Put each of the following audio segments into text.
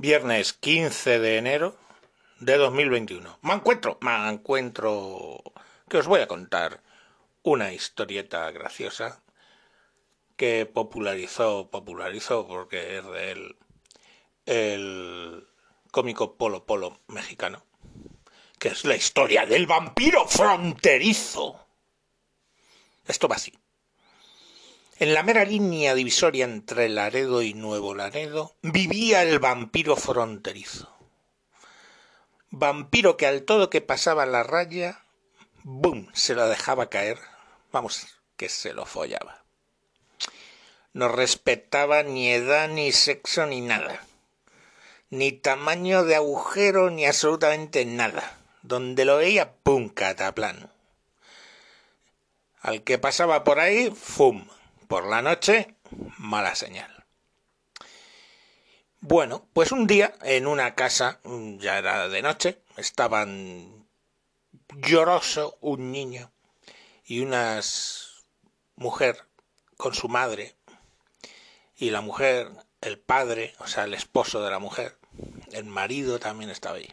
Viernes 15 de enero de 2021. Me encuentro, me encuentro que os voy a contar una historieta graciosa que popularizó, popularizó porque es de él, el cómico Polo Polo mexicano, que es la historia del vampiro fronterizo. Esto va así. En la mera línea divisoria entre Laredo y Nuevo Laredo vivía el vampiro fronterizo. Vampiro que al todo que pasaba la raya, ¡bum! se lo dejaba caer. Vamos, que se lo follaba. No respetaba ni edad, ni sexo, ni nada. Ni tamaño de agujero, ni absolutamente nada. Donde lo veía, ¡pum! cataplano. Al que pasaba por ahí, ¡fum! Por la noche, mala señal. Bueno, pues un día en una casa, ya era de noche, estaban lloroso un niño y una mujer con su madre y la mujer, el padre, o sea, el esposo de la mujer, el marido también estaba ahí.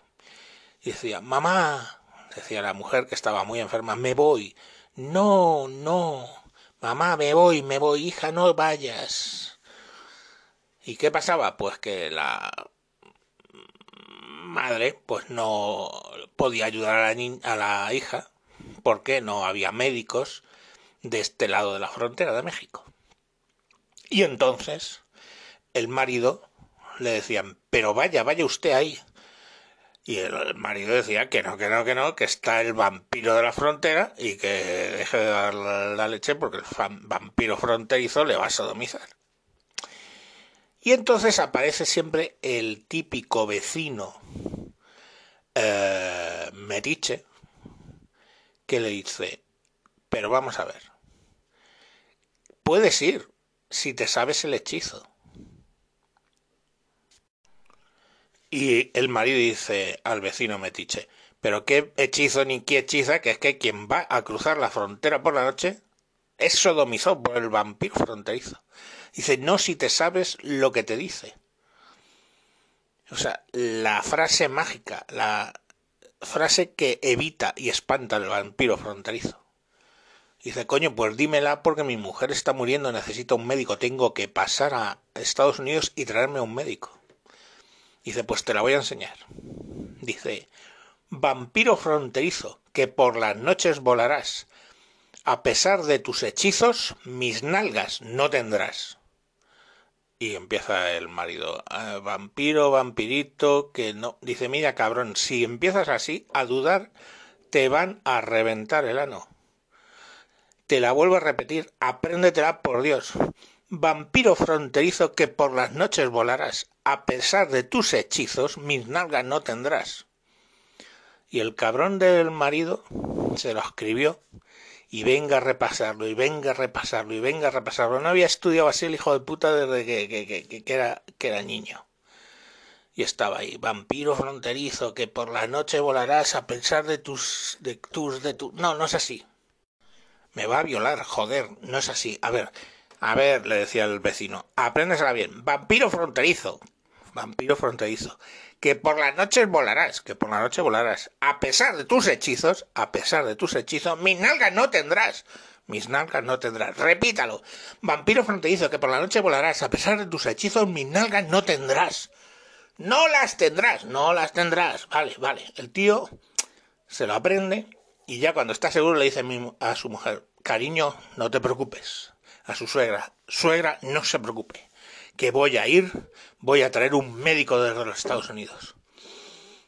Y decía, mamá, decía la mujer que estaba muy enferma, me voy. No, no, Mamá, me voy, me voy, hija, no vayas. ¿Y qué pasaba? Pues que la madre pues no podía ayudar a la, a la hija porque no había médicos de este lado de la frontera de México. Y entonces el marido le decían, pero vaya, vaya usted ahí. Y el marido decía que no, que no, que no, que está el vampiro de la frontera y que deje de dar la leche porque el vampiro fronterizo le va a sodomizar. Y entonces aparece siempre el típico vecino eh, metiche que le dice, pero vamos a ver, puedes ir si te sabes el hechizo. Y el marido dice al vecino metiche, pero qué hechizo ni qué hechiza, que es que quien va a cruzar la frontera por la noche es sodomizado por el vampiro fronterizo. Dice, no si te sabes lo que te dice. O sea, la frase mágica, la frase que evita y espanta al vampiro fronterizo. Dice, coño, pues dímela porque mi mujer está muriendo, necesito un médico, tengo que pasar a Estados Unidos y traerme un médico. Dice, pues te la voy a enseñar. Dice, vampiro fronterizo, que por las noches volarás. A pesar de tus hechizos, mis nalgas no tendrás. Y empieza el marido, ah, vampiro, vampirito, que no. Dice, mira cabrón, si empiezas así a dudar, te van a reventar el ano. Te la vuelvo a repetir, apréndetela por Dios vampiro fronterizo que por las noches volarás, a pesar de tus hechizos, mis nalgas no tendrás. Y el cabrón del marido se lo escribió y venga a repasarlo, y venga a repasarlo, y venga a repasarlo. No había estudiado así el hijo de puta desde que, que, era, que era niño. Y estaba ahí, vampiro fronterizo, que por la noche volarás a pesar de tus, de tus, de tu... No, no es así. Me va a violar, joder, no es así. A ver, a ver, le decía el vecino, apréndesela bien. Vampiro fronterizo. Vampiro fronterizo. Que por las noches volarás, que por la noche volarás. A pesar de tus hechizos, a pesar de tus hechizos, mis nalgas no tendrás. Mis nalgas no tendrás. Repítalo. Vampiro fronterizo, que por la noche volarás. A pesar de tus hechizos, mis nalgas no tendrás. No las tendrás, no las tendrás. Vale, vale. El tío se lo aprende y ya cuando está seguro le dice a su mujer, cariño, no te preocupes a su suegra, suegra, no se preocupe, que voy a ir, voy a traer un médico desde los Estados Unidos.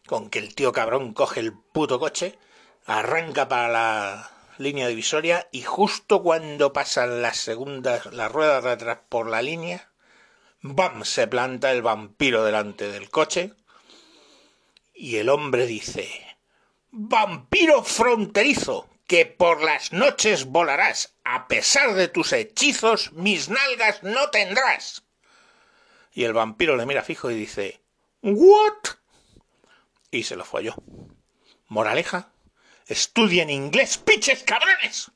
Con que el tío cabrón coge el puto coche, arranca para la línea divisoria y justo cuando pasan las segundas, las ruedas de atrás por la línea, ¡bam! se planta el vampiro delante del coche y el hombre dice, ¡Vampiro fronterizo! Que por las noches volarás, a pesar de tus hechizos, mis nalgas no tendrás. Y el vampiro le mira fijo y dice, ¿What? Y se lo folló. Moraleja, estudien inglés, piches cabrones.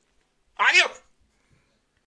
Adiós.